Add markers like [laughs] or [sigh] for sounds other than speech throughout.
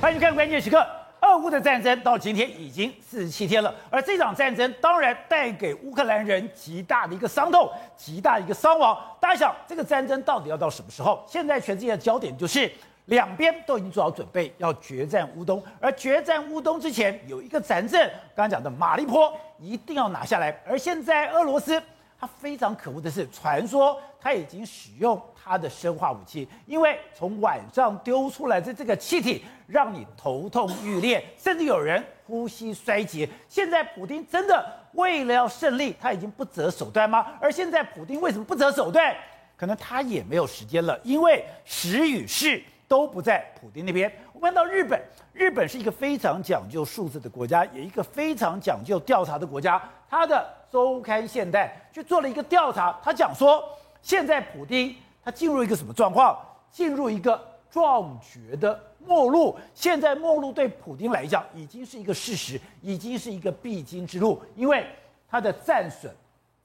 欢迎看关键时刻。俄乌的战争到今天已经四十七天了，而这场战争当然带给乌克兰人极大的一个伤痛，极大的一个伤亡。大家想，这个战争到底要到什么时候？现在全世界的焦点就是两边都已经做好准备，要决战乌东。而决战乌东之前，有一个战阵，刚刚讲的马利坡一定要拿下来。而现在俄罗斯，他非常可恶的是，传说他已经使用。他的生化武器，因为从晚上丢出来的这个气体，让你头痛欲裂，甚至有人呼吸衰竭。现在普丁真的为了要胜利，他已经不择手段吗？而现在普丁为什么不择手段？可能他也没有时间了，因为时与势都不在普丁那边。我们到日本，日本是一个非常讲究数字的国家，也一个非常讲究调查的国家。他的周刊现代去做了一个调查，他讲说，现在普丁。他进入一个什么状况？进入一个壮绝的末路。现在末路对普丁来讲已经是一个事实，已经是一个必经之路，因为他的战损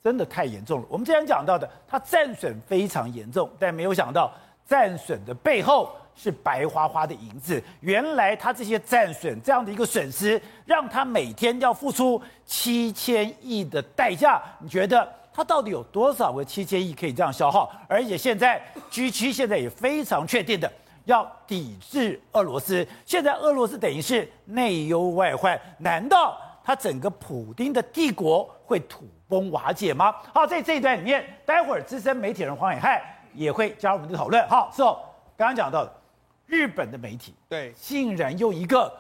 真的太严重了。我们之前讲到的，他战损非常严重，但没有想到战损的背后是白花花的银子。原来他这些战损这样的一个损失，让他每天要付出七千亿的代价。你觉得？他到底有多少个七千亿可以这样消耗？而且现在 G7 现在也非常确定的要抵制俄罗斯。现在俄罗斯等于是内忧外患，难道他整个普丁的帝国会土崩瓦解吗？好，在这一段里面，待会儿资深媒体人黄暐瀚也会加入我们的讨论。好，是哦，刚刚讲到的日本的媒体对，竟然用一个。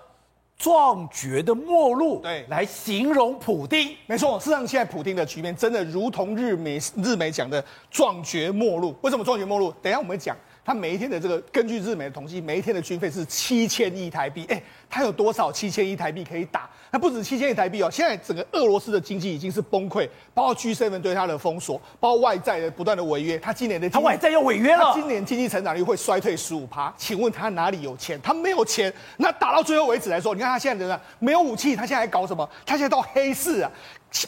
壮绝的末路，对，来形容普丁，没错。事实上，现在普丁的局面真的如同日媒日媒讲的壮绝末路。为什么壮绝末路？等一下我们讲。他每一天的这个，根据日媒的统计，每一天的军费是七千亿台币。哎，他有多少七千亿台币可以打？那不止七千亿台币哦，现在整个俄罗斯的经济已经是崩溃，包括 G7 对他的封锁，包括外债的不断的违约。他今年的他外债又违约了，今年经济成长率会衰退十五趴。请问他哪里有钱？他没有钱。那打到最后为止来说，你看他现在怎样？没有武器，他现在还搞什么？他现在到黑市啊。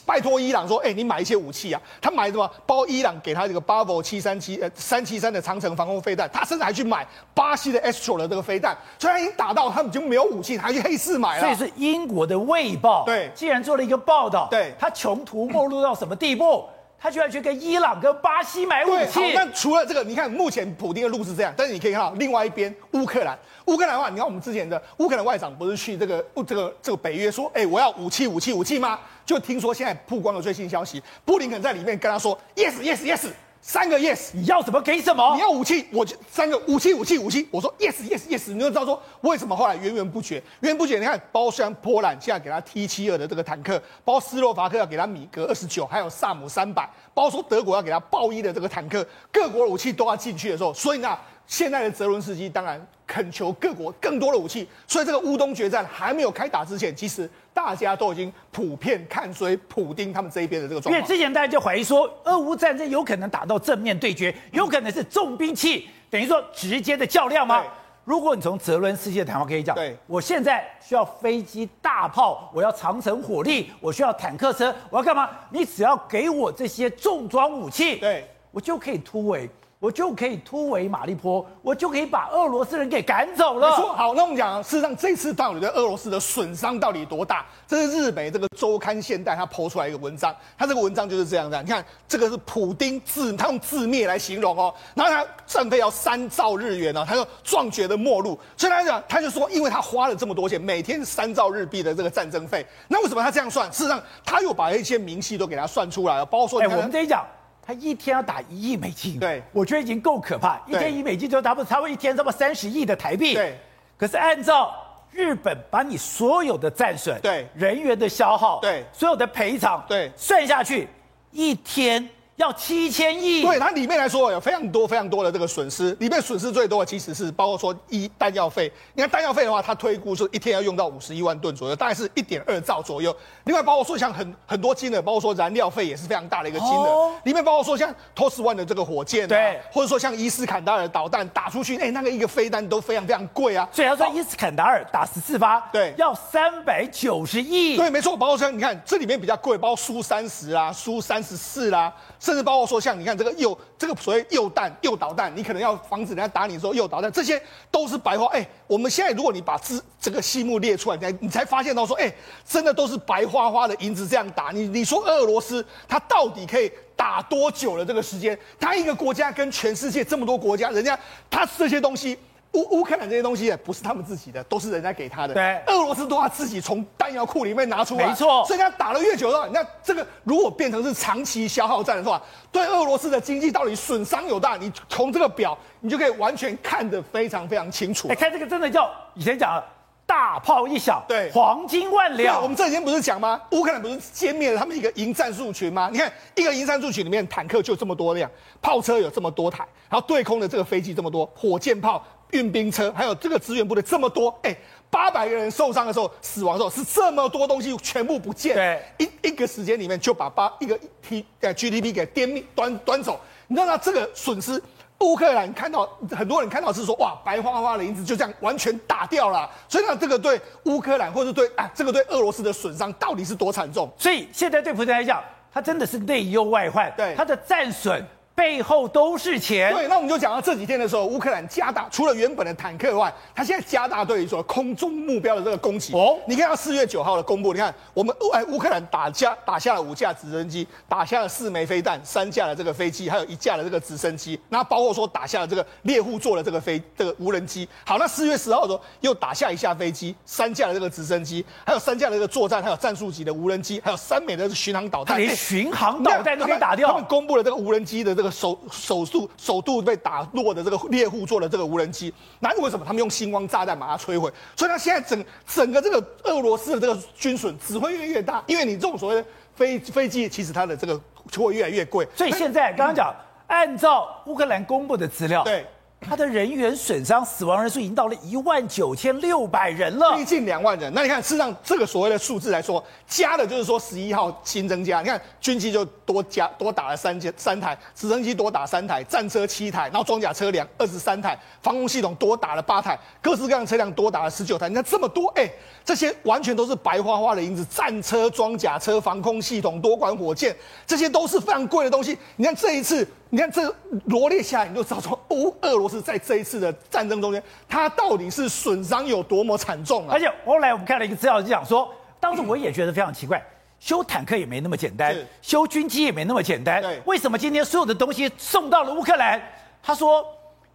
拜托伊朗说，哎、欸，你买一些武器啊？他买什么？包伊朗给他这个 Bravo 七三七呃三七三的长城防空飞弹，他甚至还去买巴西的 Astro 的这个飞弹。虽然已经打到他们就没有武器，他还去黑市买了。所以是英国的《卫报》对，既然做了一个报道，对，他穷途末路到什么地步？他居然去跟伊朗、跟巴西买武器。那除了这个，你看目前普丁的路是这样，但是你可以看到另外一边乌克兰。乌克兰的话，你看我们之前的乌克兰外长不是去这个这个这个北约说，哎、欸，我要武器、武器、武器吗？就听说现在曝光了最新消息，布林肯在里面跟他说，yes yes yes。三个 yes，你要什么给什么？你要武器，我就三个武器，武器，武器。我说 yes yes yes，你就知道说为什么后来源源不绝，源源不绝。你看，包括像波兰现在给他 T 七二的这个坦克，包括斯洛伐克要给他米格二十九，还有萨姆三百，包括说德国要给他豹一的这个坦克，各国武器都要进去的时候，所以呢。现在的泽伦斯基当然恳求各国更多的武器，所以这个乌东决战还没有开打之前，其实大家都已经普遍看衰普丁他们这一边的这个状况。因为之前大家就怀疑说，俄乌战争有可能打到正面对决，有可能是重兵器，等于说直接的较量吗？如果你从泽伦斯基的谈话可以讲，对，我现在需要飞机、大炮，我要长程火力，我需要坦克车，我要干嘛？你只要给我这些重装武器，对，我就可以突围。我就可以突围马利坡，我就可以把俄罗斯人给赶走了。没错，好，那我们讲，事实上这次到底对俄罗斯的损伤到底多大？这是日媒这个周刊现代他 po 出来一个文章，他这个文章就是这样的。你看，这个是普丁自他用自灭来形容哦，然后他战费要三兆日元哦，他说壮绝的末路。所以他讲，他就说，因为他花了这么多钱，每天三兆日币的这个战争费，那为什么他这样算？事实上，他又把一些明细都给他算出来了，包括说，哎，我们这一讲。他一天要打一亿美金，对，我觉得已经够可怕。一天一亿美金就差不多，差不多一天这么三十亿的台币。对，可是按照日本把你所有的战损、对人员的消耗、对所有的赔偿、对算下去，一天。要七千亿，对它里面来说有非常多非常多的这个损失，里面损失最多的其实是包括说一弹药费。你看弹药费的话，它推估是一天要用到五十一万吨左右，大概是一点二兆左右。另外包括说像很很多金额，包括说燃料费也是非常大的一个金额。哦、里面包括说像 TOS One 的这个火箭、啊，对，或者说像伊斯坎达尔导弹打出去，哎、欸，那个一个飞弹都非常非常贵啊。所以要说伊斯坎达尔打十四发，对，要三百九十亿。对，没错，包括说你看这里面比较贵，包括苏三十啊，苏三十四啦。甚至包括说像你看这个诱这个所谓诱弹、诱导弹，你可能要防止人家打你的时候诱导弹，这些都是白花。哎，我们现在如果你把这这个细目列出来，你才你才发现到说，哎，真的都是白花花的银子这样打。你你说俄罗斯他到底可以打多久了？这个时间，他一个国家跟全世界这么多国家，人家他这些东西。乌乌克兰这些东西也不是他们自己的，都是人家给他的。对，俄罗斯都要自己从弹药库里面拿出来。没错，所以他打了越久的话，那这个如果变成是长期消耗战的话，对俄罗斯的经济到底损伤有大？你从这个表，你就可以完全看得非常非常清楚。哎，看这个真的叫以前讲。大炮一响，对，黄金万两。我们这几天不是讲吗？乌克兰不是歼灭了他们一个营战术群吗？你看，一个营战术群里面，坦克就这么多辆，炮车有这么多台，然后对空的这个飞机这么多，火箭炮、运兵车，还有这个支援部队这么多，哎、欸，八百个人受伤的时候，死亡的时候是这么多东西全部不见，对，一一个时间里面就把八一个 T 呃 GDP 给颠灭端端走，你知道吗？这个损失。乌克兰看到很多人看到是说，哇，白花花的银子就这样完全打掉了，所以呢，这个对乌克兰或者对啊，这个对俄罗斯的损伤到底是多惨重？所以现在对普京来讲，他真的是内忧外患，对他的战损。背后都是钱。对，那我们就讲到这几天的时候，乌克兰加大除了原本的坦克外，他现在加大对于说空中目标的这个攻击。哦，你看到四月九号的公布，你看我们乌哎乌克兰打下打下了五架直升机，打下了四枚飞弹，三架的这个飞机，还有一架的这个直升机。那包括说打下了这个猎户座的这个飞这个无人机。好，那四月十号的时候又打下一架飞机，三架的这个直升机，还有三架的这个作战，还有战术级的无人机，还有三枚的巡航导弹。连巡航导弹都可以打掉。他们公布了这个无人机的这个。首首度首度被打落的这个猎户座的这个无人机，那为什么他们用星光炸弹把它摧毁？所以它现在整整个这个俄罗斯的这个军损只会越来越大，因为你这种所谓的飞飞机，其实它的这个就会越来越贵。所以现在刚刚讲，按照乌克兰公布的资料，对。他的人员损伤、死亡人数已经到了一万九千六百人了，逼近两万人。那你看，事实上这个所谓的数字来说，加的就是说十一号新增加。你看军机就多加多打了三三台，直升机多打三台，战车七台，然后装甲车辆二十三台，防空系统多打了八台，各式各样车辆多打了十九台。你看这么多，哎、这些完全都是白花花的银子，战车、装甲车、防空系统、多管火箭，这些都是非常贵的东西。你看这一次。你看这罗列下来，你就知道说，俄俄罗斯在这一次的战争中间，它到底是损伤有多么惨重啊！而且后来我们看了一个资料，就讲说，当时我也觉得非常奇怪，修坦克也没那么简单，修军机也没那么简单。对，为什么今天所有的东西送到了乌克兰？他说，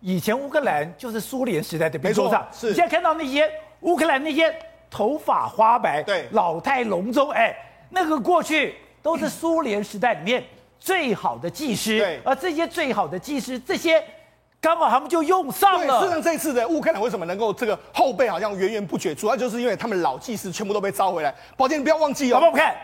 以前乌克兰就是苏联时代的兵工厂，是。你现在看到那些乌克兰那些头发花白、对老态龙钟，哎，那个过去都是苏联时代里面。最好的技师，对，而这些最好的技师，这些刚好他们就用上了。事实上，这一次的乌克兰为什么能够这个后背好像源源不绝，主要就是因为他们老技师全部都被招回来。宝剑，你不要忘记哦。好不好看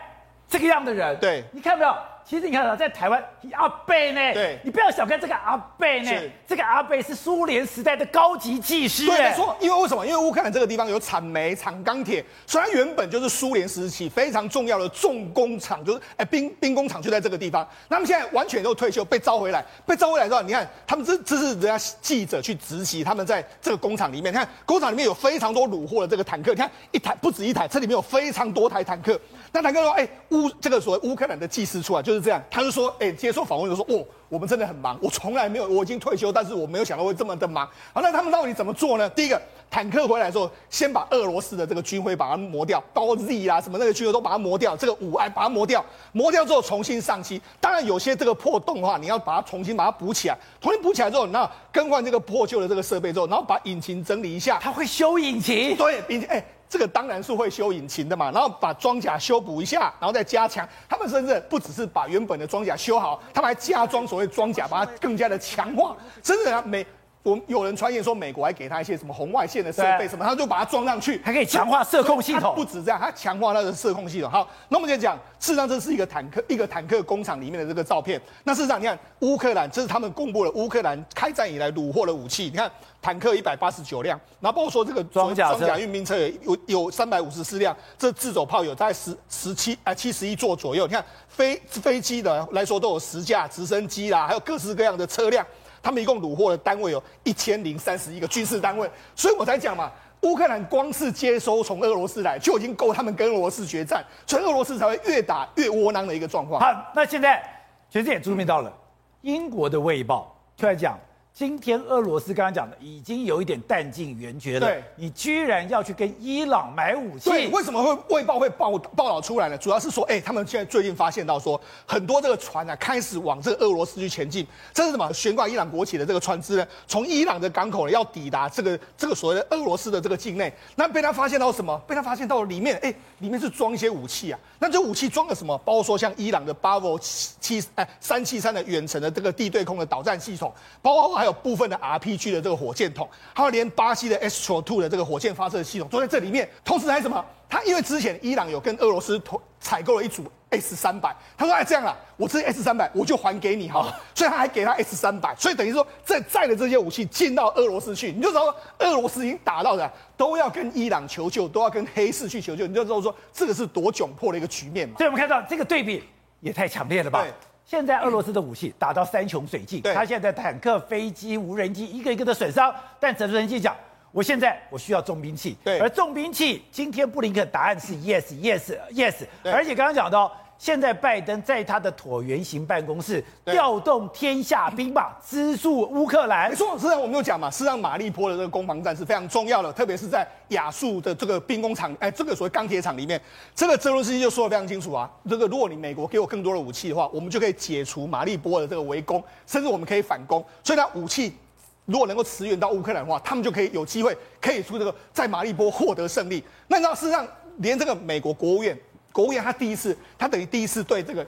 这个样的人，对，你看没有？其实你看啊在台湾阿贝呢，对，你不要小看这个阿贝呢，这个阿贝是苏联时代的高级技师。对，没错，因为为什么？因为乌克兰这个地方有产煤、产钢铁，虽然原本就是苏联时期非常重要的重工厂，就是哎兵兵工厂就在这个地方。那么现在完全都退休，被招回来，被招回来之后，你看他们这这是人家记者去直击，他们在这个工厂里面，你看工厂里面有非常多掳获的这个坦克，你看一台不止一台，这里面有非常多台坦克。那坦克说，哎乌这个所谓乌克兰的技师出来就是是这样，他就说。哎，接受访问就说：“哦，我们真的很忙，我从来没有，我已经退休，但是我没有想到会这么的忙。好，那他们到底怎么做呢？第一个，坦克回来之后，先把俄罗斯的这个军徽把它磨掉，包括 Z 啊什么那个军徽都把它磨掉，这个五 I 把它磨掉，磨掉之后重新上漆。当然有些这个破洞的话，你要把它重新把它补起来，重新补起来之后，然后更换这个破旧的这个设备之后，然后把引擎整理一下。他会修引擎？对，引擎哎。”这个当然是会修引擎的嘛，然后把装甲修补一下，然后再加强。他们甚至不只是把原本的装甲修好，他们还加装所谓装甲，把它更加的强化。真的啊，每我们有人传言说美国还给他一些什么红外线的设备什么，他就把它装上去，还可以强化射控系统。不止这样，他强化他的射控系统。好，那我们就讲，事实上这是一个坦克，一个坦克工厂里面的这个照片。那事实上你看，乌克兰这是他们公布了乌克兰开战以来虏获的武器。你看。坦克一百八十九辆，然后包括说这个装甲装甲运兵车有有三百五十四辆，这自走炮有在十十七啊七十一座左右。你看飞飞机的来说都有十架，直升机啦，还有各式各样的车辆。他们一共虏获的单位有一千零三十一个军事单位，所以我才讲嘛，乌克兰光是接收从俄罗斯来就已经够他们跟俄罗斯决战，所以俄罗斯才会越打越窝囊的一个状况。好，那现在全世界也注意到了，英国的《卫报》出来讲。今天俄罗斯刚刚讲的已经有一点弹尽援绝了。对，你居然要去跟伊朗买武器？对，为什么会卫报会报报道出来呢？主要是说，哎，他们现在最近发现到说，很多这个船啊开始往这个俄罗斯去前进。这是什么？悬挂伊朗国旗的这个船只呢，从伊朗的港口呢要抵达这个这个所谓的俄罗斯的这个境内。那被他发现到什么？被他发现到里面，哎，里面是装一些武器啊。那这武器装了什么？包括说像伊朗的 Bravo 七哎三七三的远程的这个地对空的导弹系统，包括还有部分的 RPG 的这个火箭筒，还有连巴西的 Astro Two 的这个火箭发射系统都在这里面。同时还什么？他因为之前伊朗有跟俄罗斯采购了一组 S 三百，他说哎这样啦，我这 S 三百我就还给你哈，所以他还给他 S 三百，所以等于说这载的这些武器进到俄罗斯去，你就知道俄罗斯已经打到的都要跟伊朗求救，都要跟黑市去求救，你就知道说这个是多窘迫的一个局面嘛。所以我们看到这个对比也太强烈了吧？现在俄罗斯的武器打到山穷水尽，他现在坦克、飞机、无人机一个一个的损伤，但泽连斯基讲，我现在我需要重兵器，对，而重兵器今天布林肯答案是 yes yes yes，而且刚刚讲到。现在拜登在他的椭圆形办公室调动天下兵马资助乌克兰。没错，实际上我们就讲嘛，实际上马利波的这个攻防战是非常重要的，特别是在亚速的这个兵工厂，哎，这个所谓钢铁厂里面，这个泽伦斯基就说的非常清楚啊，这个如果你美国给我更多的武器的话，我们就可以解除马利波的这个围攻，甚至我们可以反攻。所以呢，武器如果能够驰援到乌克兰的话，他们就可以有机会可以出这个在马利波获得胜利。那你知道，事实上连这个美国国务院。国务院他第一次，他等于第一次对这个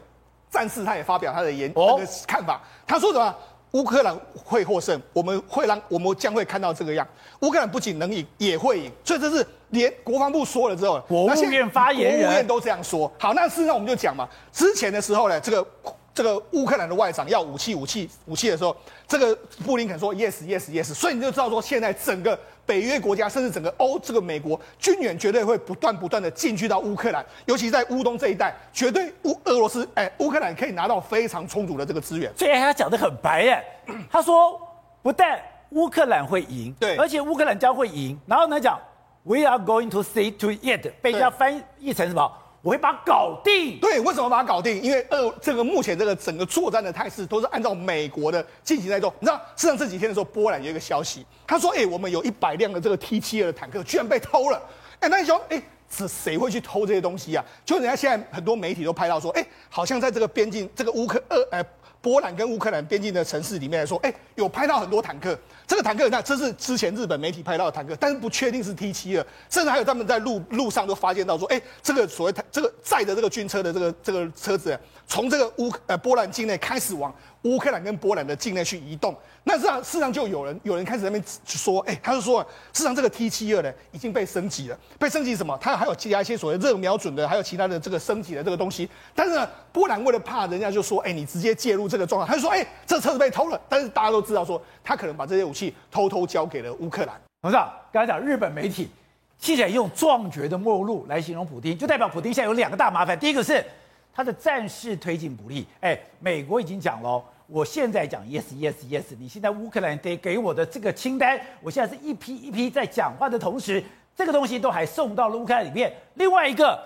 战事，他也发表他的言那个看法。他说什么？乌克兰会获胜，我们会让我们将会看到这个样。乌克兰不仅能赢，也会赢。所以这是连国防部说了之后，国务院发言人，国务院都这样说。好，那事实上我们就讲嘛，之前的时候呢，这个这个乌克兰的外长要武器、武器、武器的时候，这个布林肯说 yes yes yes，所以你就知道说现在整个。北约国家甚至整个欧这个美国军援绝对会不断不断的进去到乌克兰，尤其在乌东这一带，绝对乌俄罗斯哎乌克兰可以拿到非常充足的这个资源。所以他讲的很白耶，他说不但乌克兰会赢，对，而且乌克兰将会赢。然后呢讲 We are going to see to it，被人家翻译成什么？我会把它搞定。对，为什么把它搞定？因为呃，这个目前这个整个作战的态势都是按照美国的进行在做。你知道，事实上这几天的时候，波兰有一个消息，他说：“哎，我们有一百辆的这个 T 七二的坦克居然被偷了。[laughs] ”哎，那你说，哎，是谁会去偷这些东西啊？就人家现在很多媒体都拍到说，哎，好像在这个边境，这个乌克呃，哎。波兰跟乌克兰边境的城市里面来说，哎，有拍到很多坦克。这个坦克，那这是之前日本媒体拍到的坦克，但是不确定是 T 七二，甚至还有他们在路路上都发现到说，哎，这个所谓这个载着这个军车的这个这个车子，从这个乌呃波兰境内开始往乌克兰跟波兰的境内去移动。那事实上，事实上就有人有人开始在那边说，哎，他就说，事实上这个 T 七二呢已经被升级了，被升级什么？它还有加一些所谓热瞄准的，还有其他的这个升级的这个东西。但是呢，波兰为了怕人家就说，哎，你直接介入这个状况，他就说，哎，这车子被偷了。但是大家都知道说，他可能把这些武器偷偷交给了乌克兰。董事长，刚才讲日本媒体，记者用壮绝的末路来形容普丁，就代表普丁现在有两个大麻烦。第一个是他的战事推进不利，哎，美国已经讲了。我现在讲 yes yes yes，你现在乌克兰得给我的这个清单，我现在是一批一批在讲话的同时，这个东西都还送到了乌克兰里面。另外一个，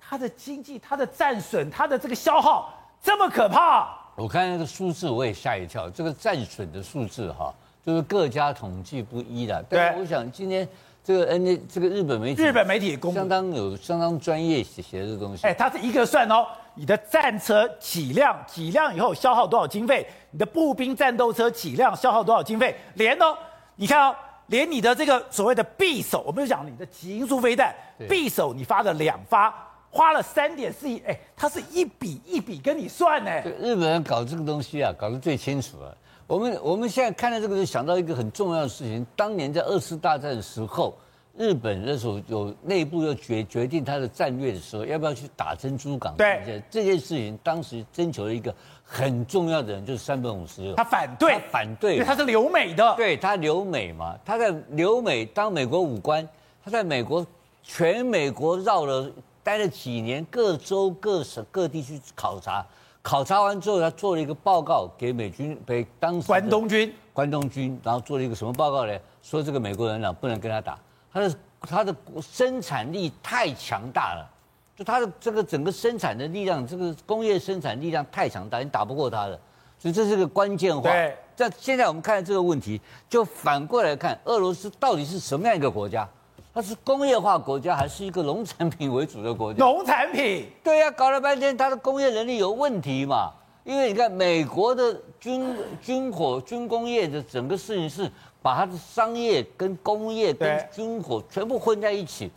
它的经济、它的战损、它的这个消耗这么可怕。我看那个数字我也吓一跳，这个战损的数字哈，就是各家统计不一的。但是我想今天。这个 N A 这个日本媒体，日本媒体公相当有相当专业写写的这个东西。哎，它是一个算哦，你的战车几辆，几辆以后消耗多少经费？你的步兵战斗车几辆消耗多少经费？连哦，你看哦，连你的这个所谓的匕首，我们就讲你的极音速飞弹，匕首你发了两发，花了三点四亿，哎，它是一笔一笔跟你算呢。日本人搞这个东西啊，搞得最清楚了。我们我们现在看到这个，就想到一个很重要的事情。当年在二次大战的时候，日本那时候有内部要决决定他的战略的时候，要不要去打珍珠港？对，这件事情当时征求了一个很重要的人，就是山本五十六。他反对，他反对，因为他是留美的。对，他留美嘛，他在留美当美国武官，他在美国全美国绕了待了几年，各州各省各地去考察。考察完之后，他做了一个报告给美军，给当时关东军。关东军，然后做了一个什么报告呢？说这个美国人呢不能跟他打，他的它的生产力太强大了，就它的这个整个生产的力量，这个工业生产力量太强大，你打不过它的，所以这是个关键话。对。在现在我们看这个问题，就反过来看，俄罗斯到底是什么样一个国家？它是工业化国家，还是一个农产品为主的国家？农产品。对呀、啊，搞了半天，它的工业能力有问题嘛？因为你看，美国的军军火、军工业的整个事情是把它的商业跟工业跟军火全部混在一起，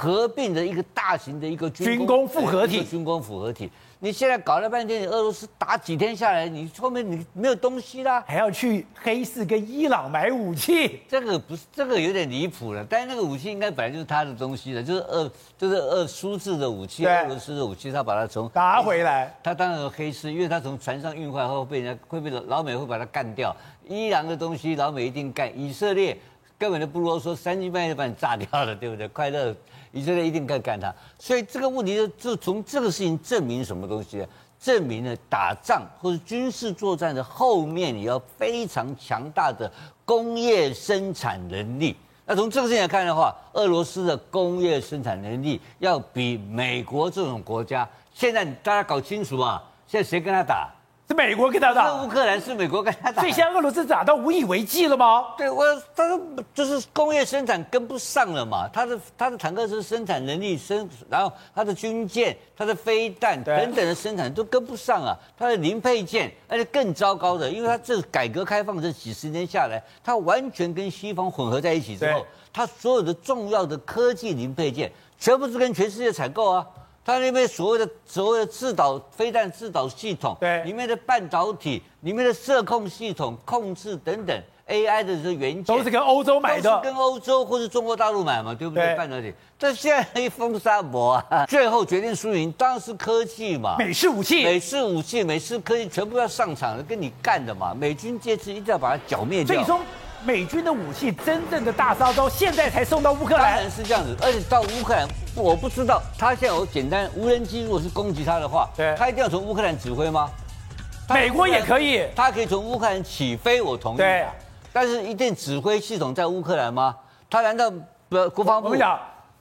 合并的一个大型的一个军工复合体。军工复合体。你现在搞了半天，你俄罗斯打几天下来，你后面你没有东西啦，还要去黑市跟伊朗买武器，这个不是这个有点离谱了。但是那个武器应该本来就是他的东西了，就是俄就是俄苏制的武器，俄罗斯的武器，他把它从拿回来。他当然有黑市，因为他从船上运回来后被人家会被老美会把它干掉。伊朗的东西老美一定干，以色列根本就不啰嗦，三更半夜就把你炸掉了，对不对？快乐。以色列一定该干他，所以这个问题就就从这个事情证明什么东西呢？证明了打仗或者军事作战的后面你要非常强大的工业生产能力。那从这个事情来看的话，俄罗斯的工业生产能力要比美国这种国家，现在大家搞清楚啊，现在谁跟他打？是美国跟他打，乌克兰是美国跟他打，所以现在俄罗斯打到无以为继了吗？对，我他说就是工业生产跟不上了嘛，他的他的坦克车生产能力生，然后他的军舰、他的飞弹等等的生产都跟不上啊，他的零配件，而且更糟糕的，因为他这改革开放这几十年下来，他完全跟西方混合在一起之后，他所有的重要的科技零配件全部是跟全世界采购啊。它那边所谓的所谓的制导飞弹制导系统，对，里面的半导体、里面的射控系统、控制等等 AI 的这元件，都是跟欧洲买的，都是跟欧洲或是中国大陆买嘛，对不对？对。半导体，但现在一封杀博啊，[laughs] 最后决定输赢当然是科技嘛，美式武器，美式武器、美式科技全部要上场了，跟你干的嘛，美军这次一定要把它剿灭掉。美军的武器真正的大杀招，现在才送到乌克兰。当然是这样子，而且到乌克兰，我不知道他现在有简单无人机，如果是攻击他的话，对，他一定要从乌克兰指挥吗？美国也可以，他可以从乌克兰起飞，我同意。对，但是一定指挥系统在乌克兰吗？他难道不国防部？我讲，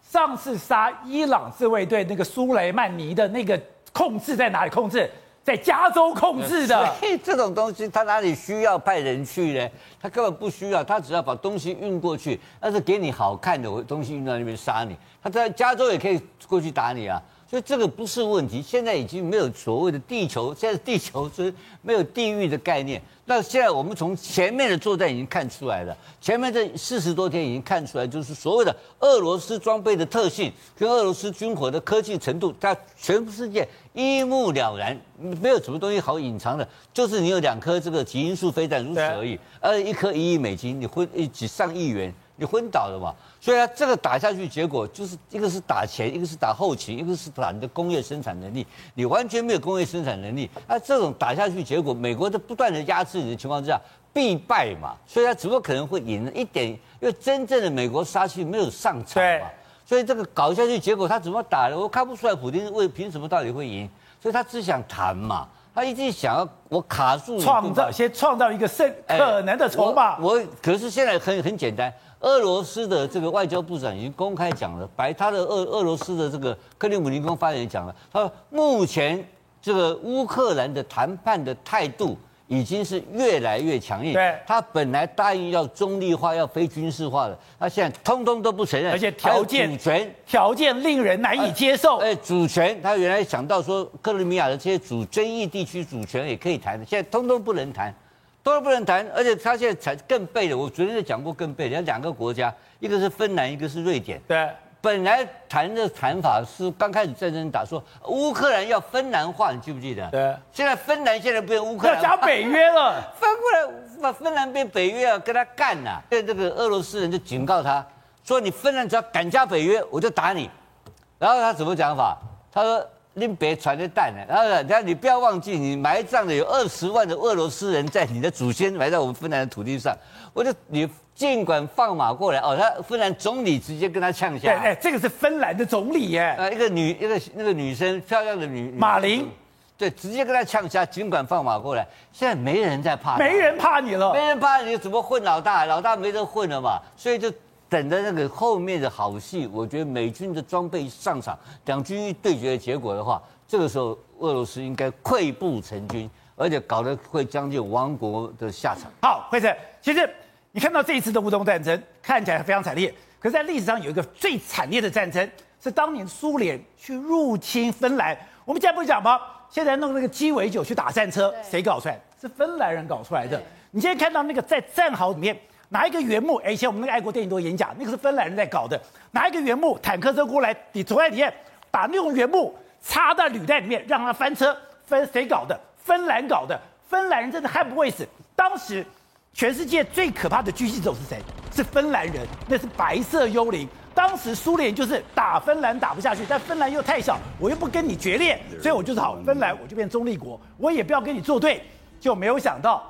上次杀伊朗自卫队那个苏雷曼尼的那个控制在哪里控制？在加州控制的，[laughs] 所以这种东西他哪里需要派人去呢？他根本不需要，他只要把东西运过去，那是给你好看的东西运到那边杀你，他在加州也可以过去打你啊。所以这个不是问题，现在已经没有所谓的地球，现在地球是没有地域的概念。那现在我们从前面的作战已经看出来了，前面这四十多天已经看出来，就是所谓的俄罗斯装备的特性跟俄罗斯军火的科技程度，它全世界一目了然，没有什么东西好隐藏的，就是你有两颗这个极音速飞弹如此而已，而一颗一亿美金，你会几上亿元。你昏倒了嘛？所以啊，这个打下去，结果就是一个是打钱，一个是打后勤，一个是打你的工业生产能力。你完全没有工业生产能力，那这种打下去，结果美国在不断的压制你的情况之下，必败嘛。所以他怎么可能会赢呢？一点，因为真正的美国杀气没有上场嘛。所以这个搞下去，结果他怎么打的？我看不出来，普丁为凭什么到底会赢？所以他只想谈嘛。他一直想要我卡住，创造先创造一个胜可能的筹码。我可是现在很很简单。俄罗斯的这个外交部长已经公开讲了，白他的俄俄罗斯的这个克里姆林宫发言人讲了，他说目前这个乌克兰的谈判的态度已经是越来越强硬。对，他本来答应要中立化、要非军事化的，他现在通通都不承认，而且条件主权条件令人难以接受。哎，主权他原来想到说克里米亚的这些主争议地区主权也可以谈的，现在通通不能谈。都不能谈，而且他现在才更背的。我昨天就讲过更背的，像两个国家，一个是芬兰，一个是瑞典。对，本来谈的谈法是刚开始战争打说乌克兰要芬兰化，你记不记得？对。现在芬兰现在变乌克兰，要加北约了，[laughs] 翻过来把芬兰变北约啊跟他干呐、啊。所以这个俄罗斯人就警告他说：“你芬兰只要敢加北约，我就打你。”然后他怎么讲法？他说。你别传的蛋呢，然后呢，然后你不要忘记，你埋葬的有二十万的俄罗斯人在你的祖先埋在我们芬兰的土地上，我就你尽管放马过来哦。他芬兰总理直接跟他呛下，哎，这个是芬兰的总理耶，呃，一个女一个那个女生漂亮的女马林，对，直接跟他呛下，尽管放马过来。现在没人在怕，没人怕你了，没人怕你，怎么混老大？老大没得混了嘛，所以就等着那个后面的好戏。我觉得美军的装备上场，两军一对决的结果的话，这个时候俄罗斯应该溃不成军，而且搞得会将近亡国的下场。好，惠成，其实你看到这一次的乌东战争看起来非常惨烈，可是在历史上有一个最惨烈的战争，是当年苏联去入侵芬兰。我们现在不是讲吗？现在弄那个鸡尾酒去打战车，谁搞出来？是芬兰人搞出来的。你现在看到那个在战壕里面拿一个原木，哎，以前我们那个爱国电影都演讲，那个是芬兰人在搞的，拿一个原木，坦克车过来，你坐在里面，把那种原木插在履带里面，让它翻车。分谁搞的？芬兰搞的。芬兰人真的悍不会死。当时全世界最可怕的狙击手是谁？是芬兰人，那是白色幽灵。当时苏联就是打芬兰打不下去，但芬兰又太小，我又不跟你决裂，所以我就是好，芬兰我就变中立国，我也不要跟你作对。就没有想到，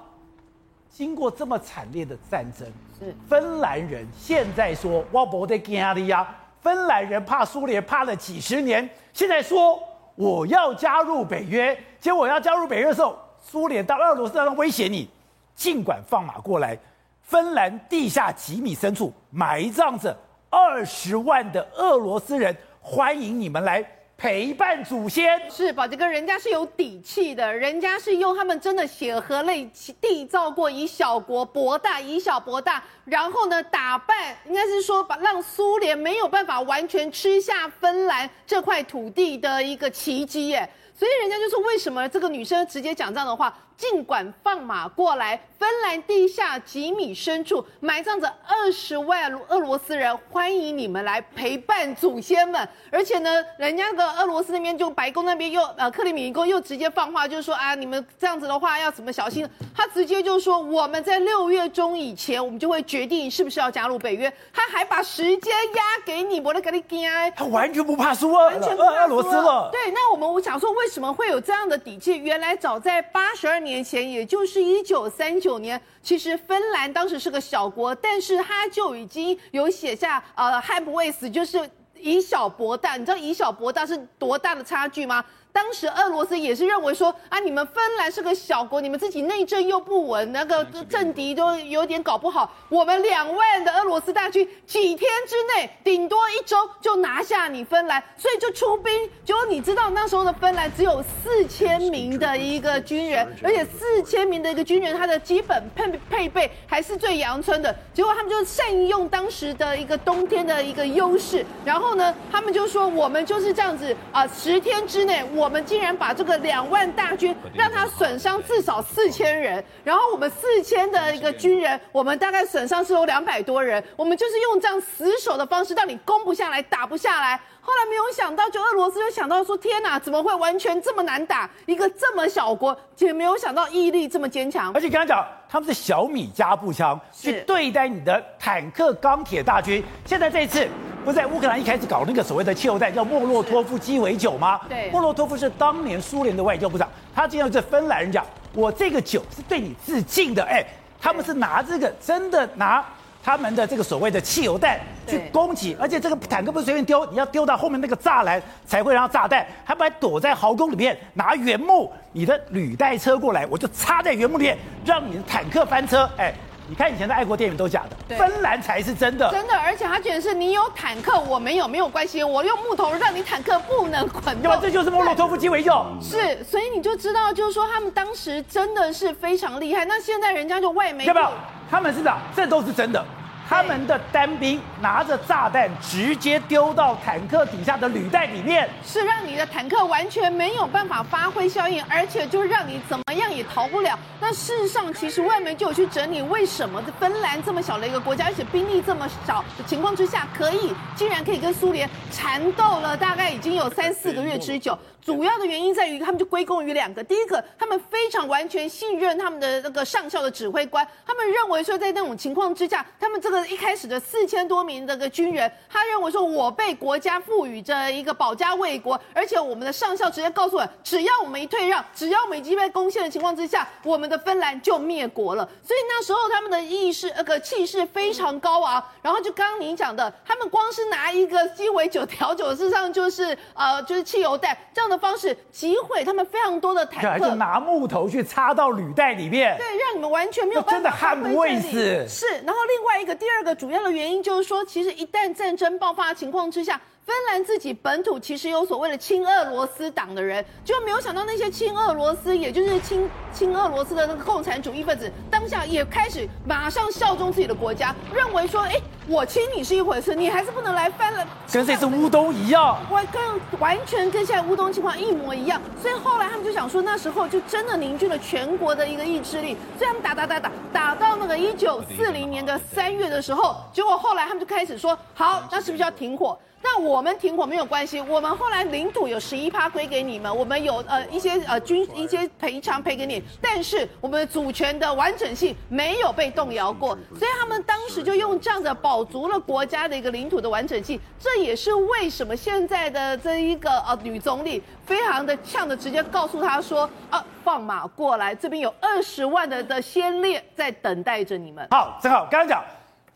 经过这么惨烈的战争，是芬兰人现在说我不得惊你呀。芬兰人怕苏联怕了几十年，现在说我要加入北约，结果我要加入北约的时候，苏联到俄罗斯当中威胁你，尽管放马过来，芬兰地下几米深处埋葬着。二十万的俄罗斯人欢迎你们来陪伴祖先。是宝杰哥，人家是有底气的，人家是用他们真的血和泪缔造过，以小国博大，以小博大，然后呢，打败，应该是说把让苏联没有办法完全吃下芬兰这块土地的一个奇迹耶。所以人家就说，为什么这个女生直接讲这样的话？尽管放马过来，芬兰地下几米深处埋葬着二十万俄罗斯人，欢迎你们来陪伴祖先们。而且呢，人家的俄罗斯那边就白宫那边又呃克里米林宫又直接放话，就是说啊，你们这样子的话要怎么小心？他直接就说我们在六月中以前，我们就会决定是不是要加入北约。他还把时间压给你，我来给你讲，他完全不怕输啊，完全不怕俄罗斯了。对，那我们我想说，为什么会有这样的底气？原来早在八十二年。年前，也就是一九三九年，其实芬兰当时是个小国，但是他就已经有写下呃汉不畏死，就是以小博大。你知道以小博大是多大的差距吗？当时俄罗斯也是认为说啊，你们芬兰是个小国，你们自己内政又不稳，那个政敌都有点搞不好。我们两万的俄罗斯大军几天之内，顶多一周就拿下你芬兰，所以就出兵。结果你知道那时候的芬兰只有四千名的一个军人，而且四千名的一个军人，他的基本配配备还是最阳春的。结果他们就善用当时的一个冬天的一个优势，然后呢，他们就说我们就是这样子啊、呃，十天之内我。我们竟然把这个两万大军让他损伤至少四千人，然后我们四千的一个军人，我们大概损伤是有两百多人，我们就是用这样死守的方式，让你攻不下来，打不下来。后来没有想到，就俄罗斯就想到说：天哪，怎么会完全这么难打？一个这么小国，也没有想到毅力这么坚强。而且刚才讲，他们是小米加步枪去对待你的坦克、钢铁大军。现在这一次。不是在乌克兰一开始搞那个所谓的汽油弹，叫莫洛托夫鸡尾酒吗？对，莫洛托夫是当年苏联的外交部长，他今天对芬兰人讲，我这个酒是对你致敬的。哎，他们是拿这个真的拿他们的这个所谓的汽油弹去攻击，而且这个坦克不是随便丢，你要丢到后面那个栅栏才会让它炸弹，还不还躲在壕沟里面拿原木，你的履带车过来，我就插在原木里面，让你的坦克翻车。哎。你看以前的爱国电影都假的，芬兰才是真的，真的，而且他觉得是你有坦克，我没有，没有关系，我用木头让你坦克不能滚动？这就是莫洛托夫鸡尾酒，是，所以你就知道，就是说他们当时真的是非常厉害。那现在人家就外媒，要不要？他们是这样，这都是真的。他们的单兵拿着炸弹直接丢到坦克底下的履带里面，是让你的坦克完全没有办法发挥效应，而且就让你怎么样也逃不了。那事实上，其实外媒就有去整理，为什么芬兰这么小的一个国家，而且兵力这么少的情况之下，可以竟然可以跟苏联缠斗了大概已经有三四个月之久。主要的原因在于，他们就归功于两个。第一个，他们非常完全信任他们的那个上校的指挥官，他们认为说，在那种情况之下，他们这个一开始的四千多名这个军人，他认为说，我被国家赋予着一个保家卫国，而且我们的上校直接告诉我，只要我们一退让，只要我们已经被攻陷的情况之下，我们的芬兰就灭国了。所以那时候他们的意识那个气势非常高昂。然后就刚刚你讲的，他们光是拿一个鸡尾酒调酒，事实上就是呃就是汽油弹这样的。方式击毁他们非常多的坦克，就拿木头去插到履带里面，对，让你们完全没有办法。真的悍不畏死。是，然后另外一个第第二个主要的原因就是说，其实一旦战争爆发的情况之下。芬兰自己本土其实有所谓的亲俄罗斯党的人，就没有想到那些亲俄罗斯，也就是亲亲俄罗斯的那个共产主义分子，当下也开始马上效忠自己的国家，认为说，哎，我亲你是一回事，你还是不能来翻了。跟这次乌东一样，完跟完全跟现在乌东情况一模一样。所以后来他们就想说，那时候就真的凝聚了全国的一个意志力，所以他们打打打打打到那个一九四零年的三月的时候，结果后来他们就开始说，好，那是不是要停火？那我们停火没有关系，我们后来领土有十一趴归给你们，我们有呃一些呃军一些赔偿赔给你，但是我们的主权的完整性没有被动摇过，所以他们当时就用这样的保足了国家的一个领土的完整性，这也是为什么现在的这一个呃女总理非常的呛的直接告诉他说啊放马过来，这边有二十万的的先烈在等待着你们。好，正好刚刚讲。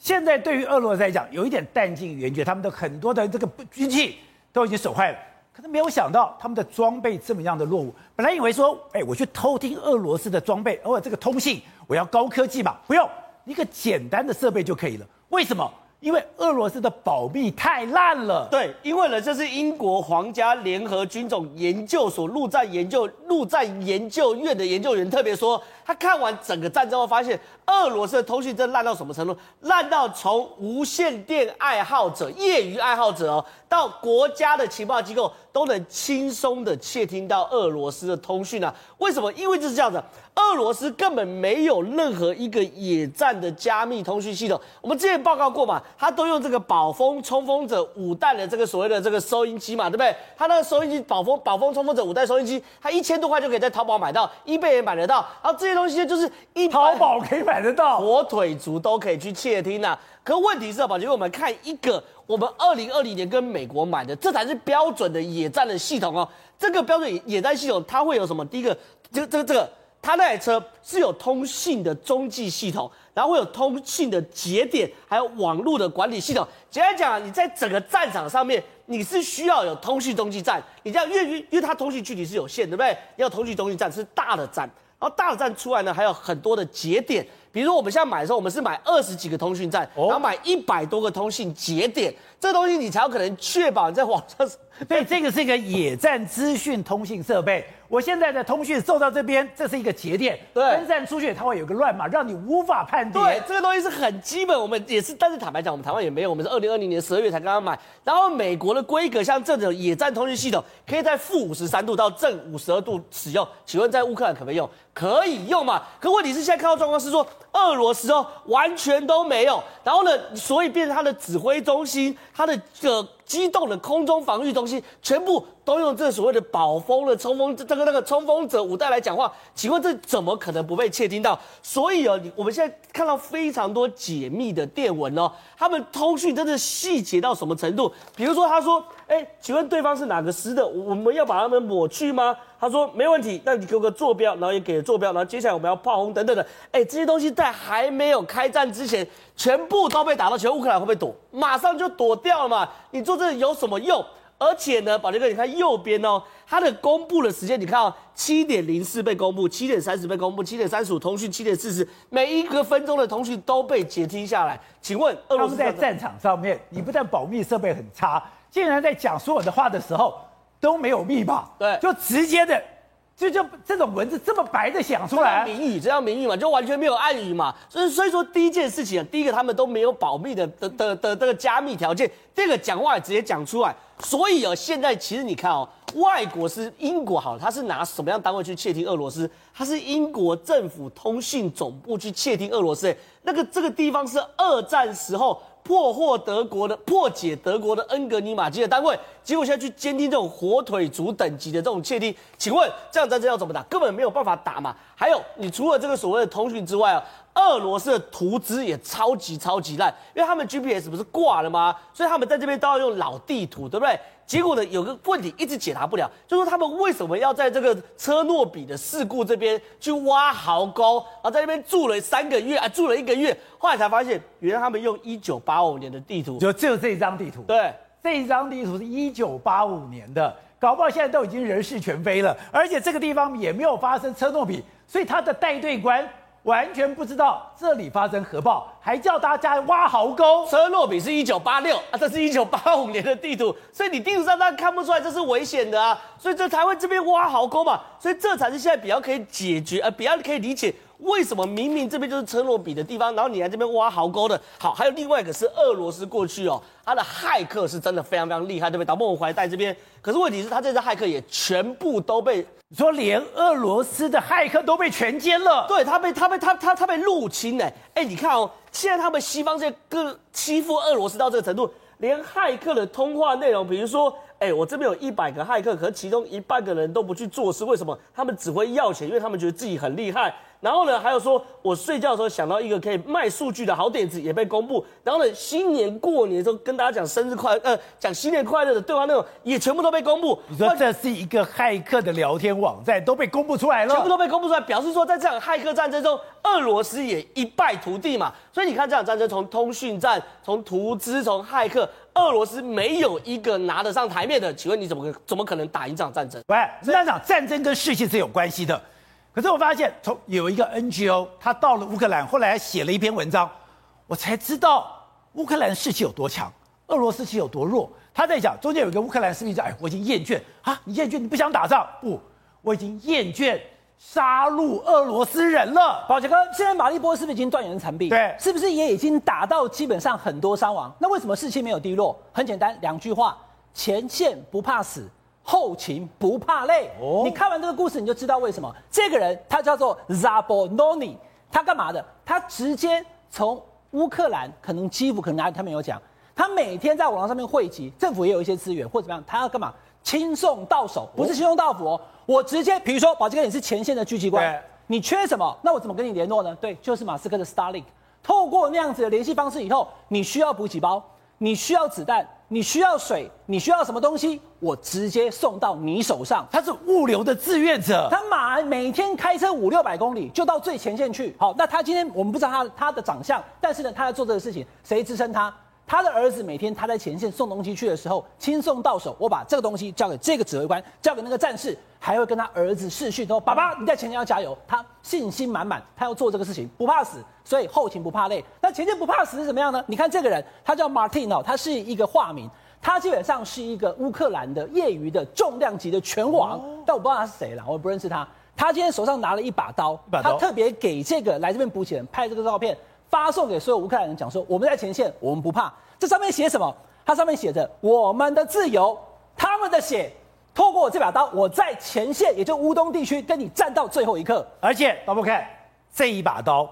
现在对于俄罗斯来讲，有一点弹尽援绝，他们的很多的这个军器 [laughs] 都已经损坏了。可是没有想到，他们的装备这么样的落伍。本来以为说，哎，我去偷听俄罗斯的装备，偶尔这个通信，我要高科技嘛？不用，一个简单的设备就可以了。为什么？因为俄罗斯的保密太烂了。对，因为呢，这是英国皇家联合军种研究所陆战研究陆战研究院的研究员特别说。他看完整个战争后，发现俄罗斯的通讯真烂到什么程度？烂到从无线电爱好者、业余爱好者哦，到国家的情报机构都能轻松的窃听到俄罗斯的通讯啊？为什么？因为就是这样子，俄罗斯根本没有任何一个野战的加密通讯系统。我们之前报告过嘛，他都用这个宝丰冲锋者五代的这个所谓的这个收音机嘛，对不对？他那个收音机宝丰宝丰冲锋者五代收音机，他一千多块就可以在淘宝买到，eBay 也买得到，然后这些东西就是一淘宝可以买得到，火腿族都可以去窃听呐、可问题是，宝杰，我们看一个，我们二零二零年跟美国买的，这才是标准的野战的系统。哦。这个标准野战系统，它会有什么？第一个，这个这个这个，它那台车是有通信的中继系统，然后会有通信的节点，还有网络的管理系统。简单讲，你在整个战场上面，你是需要有通讯中继站。你这样，因为因为它通讯距离是有限，对不对？要通讯中继站是大的站。然后大的站出来呢，还有很多的节点，比如说我们现在买的时候，我们是买二十几个通讯站，然后买一百多个通讯节点，这东西你才有可能确保你在网上。对，这个是一个野战资讯通信设备。我现在的通讯送到这边，这是一个节点。对，分散出去，它会有个乱码，让你无法判定。对，这个东西是很基本，我们也是，但是坦白讲，我们台湾也没有，我们是二零二零年十二月才刚刚买。然后美国的规格，像这种野战通讯系统，可以在负五十三度到正五十二度使用。请问在乌克兰可不可以用？可以用嘛？可问题是现在看到状况是说，俄罗斯哦完全都没有。然后呢，所以变成它的指挥中心，它的这个。机动的空中防御中心全部都用这所谓的宝丰的冲锋这个那个冲锋者五代来讲话，请问这怎么可能不被窃听到？所以哦，我们现在看到非常多解密的电文哦，他们通讯真的细节到什么程度？比如说他说，哎，请问对方是哪个师的？我们要把他们抹去吗？他说没问题，那你给我个坐标，然后也给了坐标，然后接下来我们要炮轰等等的。哎，这些东西在还没有开战之前，全部都被打到，全乌克兰会被躲？马上就躲掉了嘛？你做这有什么用？而且呢，宝杰哥，你看右边哦，它的公布的时间，你看哦，七点零四被公布，七点三十被公布，七点三十五通讯，七点四十，每一个分钟的通讯都被截听下来。请问，俄罗斯在战场上面，你不但保密设备很差，竟然在讲所有的话的时候都没有密码，对，就直接的。就就这种文字这么白的想出来，明语，这样明语嘛，就完全没有暗语嘛。所以所以说第一件事情啊，第一个他们都没有保密的的的的这个加密条件。第二个讲话也直接讲出来。所以啊，现在其实你看哦，外国是英国好，他是拿什么样单位去窃听俄罗斯？他是英国政府通信总部去窃听俄罗斯。那个这个地方是二战时候。破获德国的破解德国的恩格尼玛机的单位，结果现在去监听这种火腿族等级的这种窃听，请问这样战争要怎么打？根本没有办法打嘛。还有，你除了这个所谓的通讯之外啊，俄罗斯的图资也超级超级烂，因为他们 GPS 不是挂了吗？所以他们在这边都要用老地图，对不对？结果呢，有个问题一直解答不了，就是说他们为什么要在这个车诺比的事故这边去挖壕沟，然后在那边住了三个月啊，住了一个月，后来才发现，原来他们用一九八五年的地图，就只有这一张地图。对，这一张地图是一九八五年的，搞不好现在都已经人事全非了，而且这个地方也没有发生车诺比，所以他的带队官完全不知道这里发生核爆，还叫大家挖壕沟。车诺比是一九八六啊，这是一九八五年的地图，所以你地图上当然看不出来这是危险的啊，所以这才会这边挖壕沟嘛，所以这才是现在比较可以解决，呃，比较可以理解。为什么明明这边就是车诺比的地方，然后你来这边挖壕沟的？好，还有另外一个是俄罗斯过去哦，他的骇客是真的非常非常厉害，对不对？导播我回来带这边，可是问题是，他这些骇客也全部都被你说连俄罗斯的骇客都被全歼了，对他被他被他他他被入侵呢。哎，你看哦，现在他们西方这些个欺负俄罗斯到这个程度，连骇客的通话内容，比如说，哎，我这边有一百个骇客，可是其中一半个人都不去做事，为什么？他们只会要钱，因为他们觉得自己很厉害。然后呢，还有说，我睡觉的时候想到一个可以卖数据的好点子，也被公布。然后呢，新年过年的时候跟大家讲生日快，呃，讲新年快乐的对话内容，也全部都被公布。你说这是一个骇客的聊天网站都被公布出来了，全部都被公布出来，表示说在这场骇客战争中，俄罗斯也一败涂地嘛。所以你看这场战争，从通讯战，从图资，从骇客，俄罗斯没有一个拿得上台面的。请问你怎么怎么可能打赢这场战争？喂，那场战争跟事情是有关系的。可是我发现，从有一个 NGO，他到了乌克兰，后来写了一篇文章，我才知道乌克兰士气有多强，俄罗斯士气有多弱。他在讲，中间有一个乌克兰士兵讲：“哎，我已经厌倦啊，你厌倦，你不想打仗？不，我已经厌倦杀戮俄罗斯人了。”宝杰哥，现在马利波是不是已经断垣残壁？对，是不是也已经打到基本上很多伤亡？那为什么士气没有低落？很简单，两句话：前线不怕死。后勤不怕累，哦、你看完这个故事，你就知道为什么这个人他叫做 Zabononi，他干嘛的？他直接从乌克兰，可能基辅，可能哪里他没有讲，他每天在网络上面汇集，政府也有一些资源或怎么样，他要干嘛？轻送到手，不是轻送到府哦。我直接，比如说，宝杰哥，你是前线的狙击官，你缺什么？那我怎么跟你联络呢？对，就是马斯克的 Starlink，透过那样子的联系方式以后，你需要补给包，你需要子弹。你需要水，你需要什么东西，我直接送到你手上。他是物流的志愿者，他马每天开车五六百公里就到最前线去。好，那他今天我们不知道他他的长相，但是呢，他在做这个事情，谁支撑他？他的儿子每天他在前线送东西去的时候，亲送到手。我把这个东西交给这个指挥官，交给那个战士，还会跟他儿子视讯，说：“爸爸，你在前线要加油。”他信心满满，他要做这个事情，不怕死，所以后勤不怕累。那前线不怕死是怎么样呢？你看这个人，他叫 Martin 哦，他是一个化名，他基本上是一个乌克兰的业余的重量级的拳王，哦、但我不知道他是谁了，我也不认识他。他今天手上拿了一把刀，把刀他特别给这个来这边补给人拍这个照片。发送给所有乌克兰人，讲说我们在前线，我们不怕。这上面写什么？它上面写着我们的自由，他们的血，透过我这把刀，我在前线，也就乌东地区跟你战到最后一刻。而且，大家看这一把刀，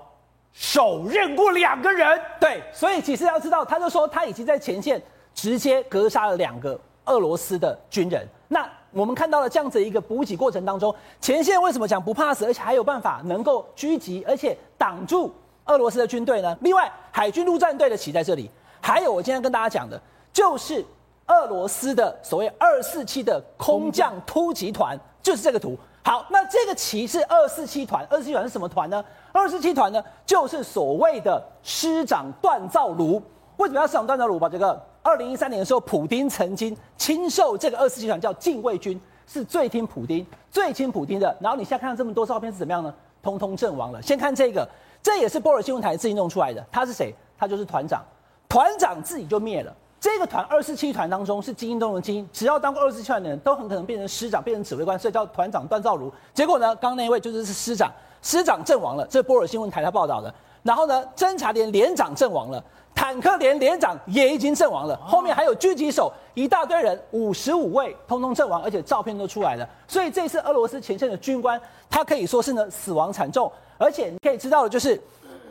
手刃过两个人。对，所以其实要知道，他就说他已经在前线直接格杀了两个俄罗斯的军人。那我们看到了这样子一个补给过程当中，前线为什么讲不怕死，而且还有办法能够狙击，而且挡住。俄罗斯的军队呢？另外，海军陆战队的旗在这里。还有，我今天跟大家讲的，就是俄罗斯的所谓二四七的空降突击团，就是这个图。好，那这个旗是二四七团，二四七团是什么团呢？二四七团呢，就是所谓的师长锻造炉。为什么要师长锻造炉？把这个二零一三年的时候，普丁曾经亲授这个二四七团叫禁卫军，是最听普丁、最听普丁的。然后你现在看到这么多照片是怎么样呢？通通阵亡了。先看这个。这也是波尔新闻台自己弄出来的。他是谁？他就是团长，团长自己就灭了。这个团二四七团当中是精英中的精英，只要当过二四七团的人都很可能变成师长，变成指挥官，所以叫团长段兆如。结果呢，刚刚那一位就是是师长，师长阵亡了。这是波尔新闻台他报道的。然后呢，侦察连连长阵亡了，坦克连连长也已经阵亡了。后面还有狙击手一大堆人，五十五位通通阵亡，而且照片都出来了。所以这次俄罗斯前线的军官，他可以说是呢死亡惨重。而且你可以知道的就是，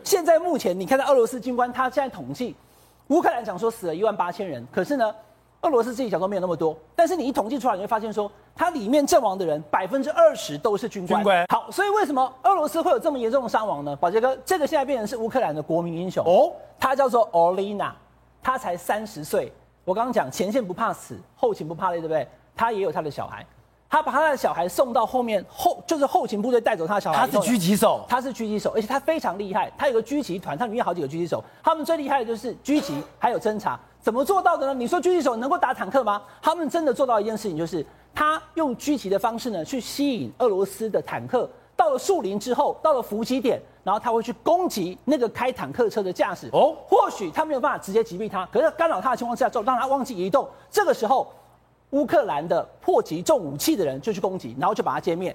现在目前你看到俄罗斯军官，他现在统计，乌克兰讲说死了一万八千人，可是呢，俄罗斯自己讲说没有那么多。但是你一统计出来，你会发现说，它里面阵亡的人百分之二十都是军官。军官。好，所以为什么俄罗斯会有这么严重的伤亡呢？宝杰哥，这个现在变成是乌克兰的国民英雄哦，他叫做 Olina，他才三十岁。我刚刚讲前线不怕死，后勤不怕累，对不对？他也有他的小孩。他把他的小孩送到后面后，就是后勤部队带走他的小孩。他是狙击手，他是狙击手，而且他非常厉害。他有个狙击团，他里面好几个狙击手，他们最厉害的就是狙击还有侦查，怎么做到的呢？你说狙击手能够打坦克吗？他们真的做到一件事情，就是他用狙击的方式呢，去吸引俄罗斯的坦克到了树林之后，到了伏击点，然后他会去攻击那个开坦克车的驾驶。哦，或许他没有办法直接击毙他，可是干扰他的情况之下，就让他忘记移动。这个时候。乌克兰的迫击重武器的人就去攻击然后就把它歼灭。